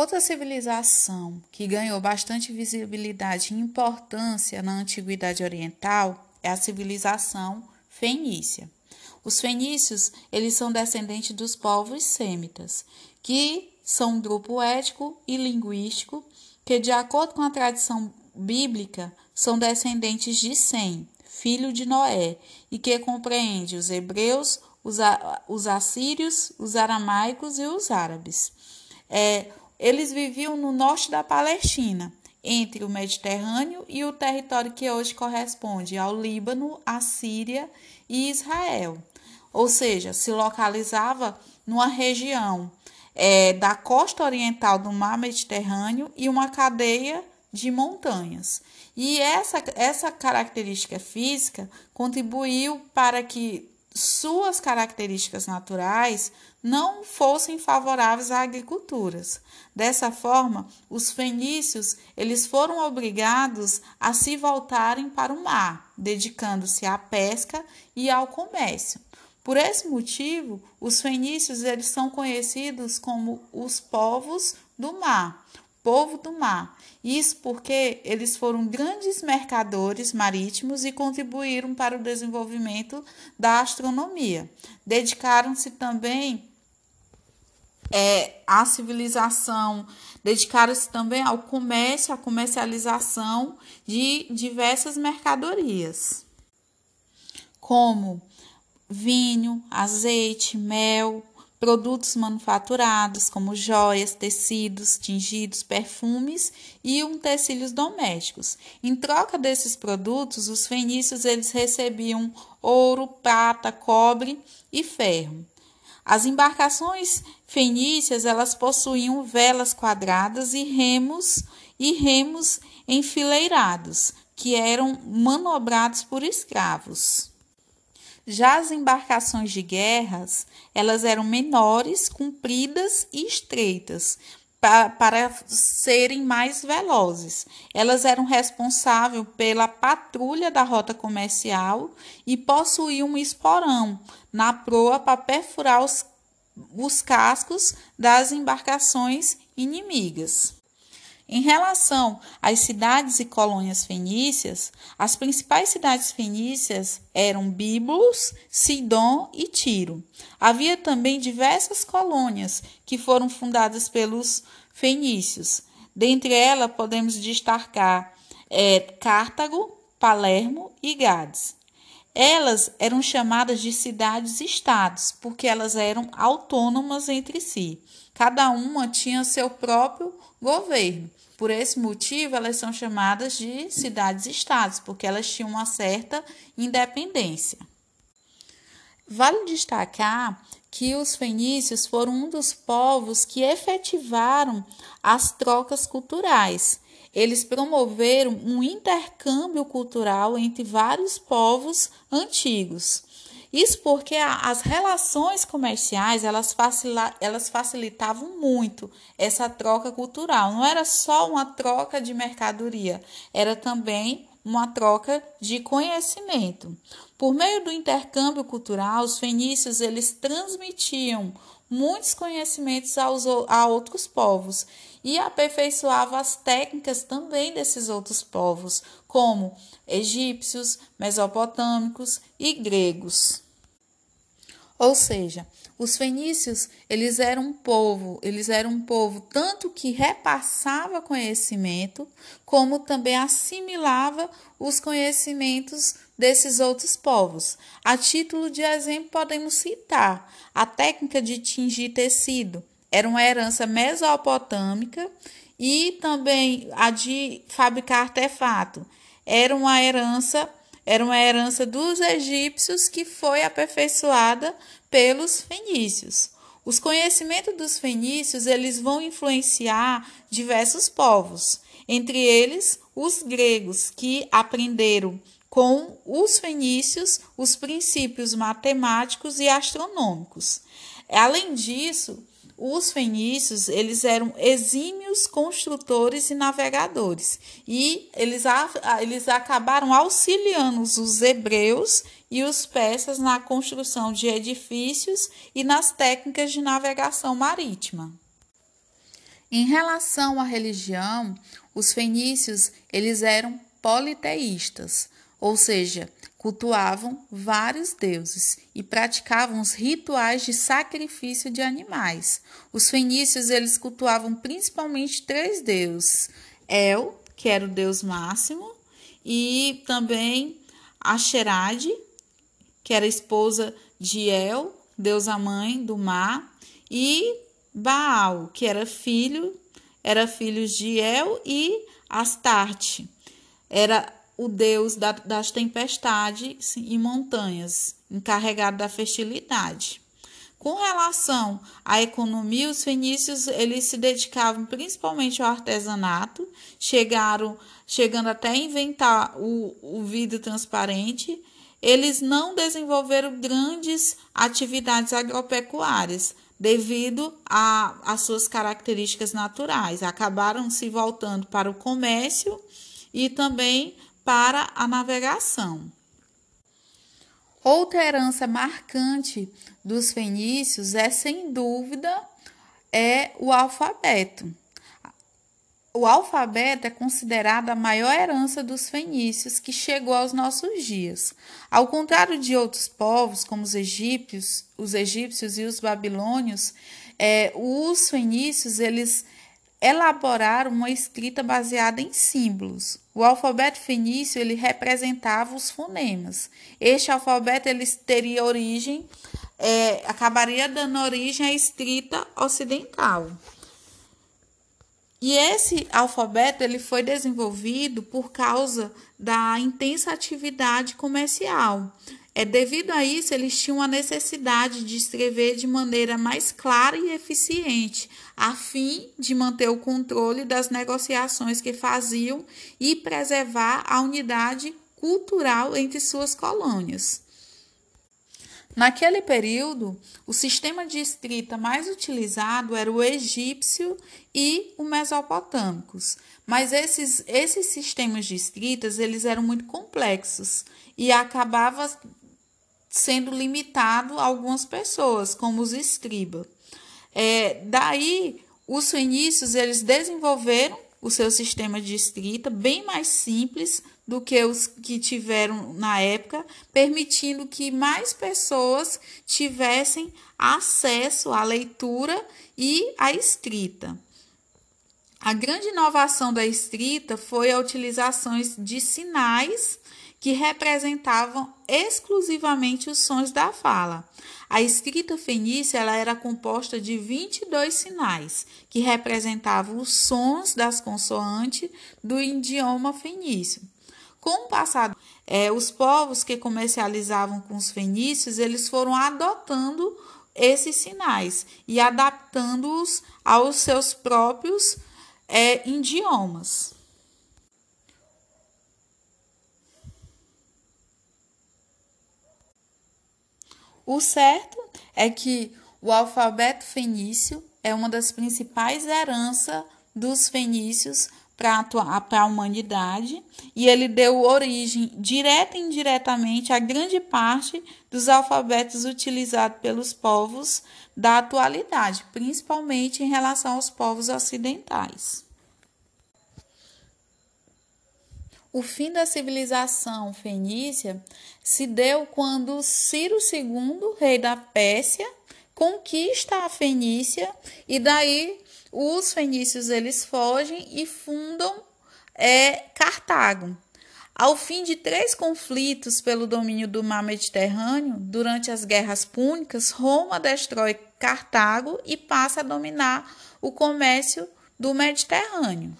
Outra civilização que ganhou bastante visibilidade e importância na Antiguidade Oriental é a civilização fenícia. Os fenícios, eles são descendentes dos povos sêmitas, que são um grupo étnico e linguístico que, de acordo com a tradição bíblica, são descendentes de Sem, filho de Noé, e que compreende os hebreus, os, os assírios, os aramaicos e os árabes. É, eles viviam no norte da Palestina, entre o Mediterrâneo e o território que hoje corresponde ao Líbano, a Síria e Israel. Ou seja, se localizava numa região é, da costa oriental do mar Mediterrâneo e uma cadeia de montanhas. E essa, essa característica física contribuiu para que suas características naturais não fossem favoráveis à agricultura. Dessa forma, os fenícios eles foram obrigados a se voltarem para o mar, dedicando-se à pesca e ao comércio. Por esse motivo, os fenícios eles são conhecidos como os povos do mar, povo do mar. Isso porque eles foram grandes mercadores marítimos e contribuíram para o desenvolvimento da astronomia. Dedicaram-se também é, à civilização, dedicaram-se também ao comércio, à comercialização de diversas mercadorias, como vinho, azeite, mel, produtos manufaturados como joias, tecidos, tingidos, perfumes e utensílios domésticos. Em troca desses produtos, os fenícios eles recebiam ouro, prata, cobre e ferro. As embarcações fenícias elas possuíam velas quadradas e remos e remos enfileirados, que eram manobrados por escravos. Já as embarcações de guerras, elas eram menores, compridas e estreitas, para, para serem mais velozes. Elas eram responsáveis pela patrulha da rota comercial e possuíam um esporão na proa para perfurar os, os cascos das embarcações inimigas. Em relação às cidades e colônias fenícias, as principais cidades fenícias eram Bíbulos, Sidom e Tiro. Havia também diversas colônias que foram fundadas pelos fenícios. Dentre elas, podemos destacar é, Cartago, Palermo e Gades. Elas eram chamadas de cidades-estados, porque elas eram autônomas entre si. Cada uma tinha seu próprio governo. Por esse motivo, elas são chamadas de cidades-estados, porque elas tinham uma certa independência. Vale destacar que os fenícios foram um dos povos que efetivaram as trocas culturais. Eles promoveram um intercâmbio cultural entre vários povos antigos. Isso porque as relações comerciais elas, elas facilitavam muito essa troca cultural. Não era só uma troca de mercadoria, era também uma troca de conhecimento. Por meio do intercâmbio cultural, os fenícios eles transmitiam muitos conhecimentos aos, a outros povos e aperfeiçoava as técnicas também desses outros povos, como egípcios, mesopotâmicos e gregos. Ou seja, os fenícios, eles eram um povo, eles eram um povo tanto que repassava conhecimento, como também assimilava os conhecimentos desses outros povos. A título de exemplo, podemos citar a técnica de tingir tecido, era uma herança mesopotâmica e também a de fabricar artefato. Era uma herança, era uma herança dos egípcios que foi aperfeiçoada pelos fenícios. Os conhecimentos dos fenícios, eles vão influenciar diversos povos, entre eles os gregos, que aprenderam com os fenícios os princípios matemáticos e astronômicos. Além disso, os fenícios eles eram exímios construtores e navegadores e eles, eles acabaram auxiliando os hebreus e os persas na construção de edifícios e nas técnicas de navegação marítima. Em relação à religião, os fenícios eles eram politeístas, ou seja, cultuavam vários deuses e praticavam os rituais de sacrifício de animais. Os fenícios eles cultuavam principalmente três deuses: El, que era o deus máximo, e também Asherade, que era esposa de El, deusa mãe do mar, e Baal, que era filho, era filho de El e Astarte. Era o deus da, das tempestades e montanhas, encarregado da fertilidade. Com relação à economia, os fenícios eles se dedicavam principalmente ao artesanato, chegaram chegando até a inventar o, o vidro transparente. Eles não desenvolveram grandes atividades agropecuárias devido às suas características naturais. Acabaram se voltando para o comércio e também para a navegação. Outra herança marcante dos fenícios é, sem dúvida, é o alfabeto. O alfabeto é considerado a maior herança dos fenícios que chegou aos nossos dias. Ao contrário de outros povos, como os egípcios, os egípcios e os babilônios, é, os fenícios eles elaboraram uma escrita baseada em símbolos. O alfabeto fenício ele representava os fonemas. Este alfabeto ele teria origem, é, acabaria dando origem à escrita ocidental. E esse alfabeto ele foi desenvolvido por causa da intensa atividade comercial. É devido a isso eles tinham a necessidade de escrever de maneira mais clara e eficiente, a fim de manter o controle das negociações que faziam e preservar a unidade cultural entre suas colônias. Naquele período, o sistema de escrita mais utilizado era o egípcio e o mesopotâmicos, mas esses, esses sistemas de escritas eles eram muito complexos e acabava sendo limitado a algumas pessoas, como os escribas. É, daí, os fenícios eles desenvolveram o seu sistema de escrita bem mais simples do que os que tiveram na época, permitindo que mais pessoas tivessem acesso à leitura e à escrita. A grande inovação da escrita foi a utilização de sinais que representavam exclusivamente os sons da fala. A escrita fenícia ela era composta de 22 sinais, que representavam os sons das consoantes do idioma fenício. Com o passado, é, os povos que comercializavam com os fenícios, eles foram adotando esses sinais e adaptando-os aos seus próprios é, idiomas. O certo é que o alfabeto fenício é uma das principais heranças dos fenícios para a humanidade e ele deu origem direta e indiretamente a grande parte dos alfabetos utilizados pelos povos da atualidade, principalmente em relação aos povos ocidentais. O fim da civilização fenícia se deu quando Ciro II, rei da Pérsia, conquista a Fenícia e daí os fenícios eles fogem e fundam é, Cartago. Ao fim de três conflitos pelo domínio do mar Mediterrâneo, durante as guerras púnicas, Roma destrói Cartago e passa a dominar o comércio do Mediterrâneo.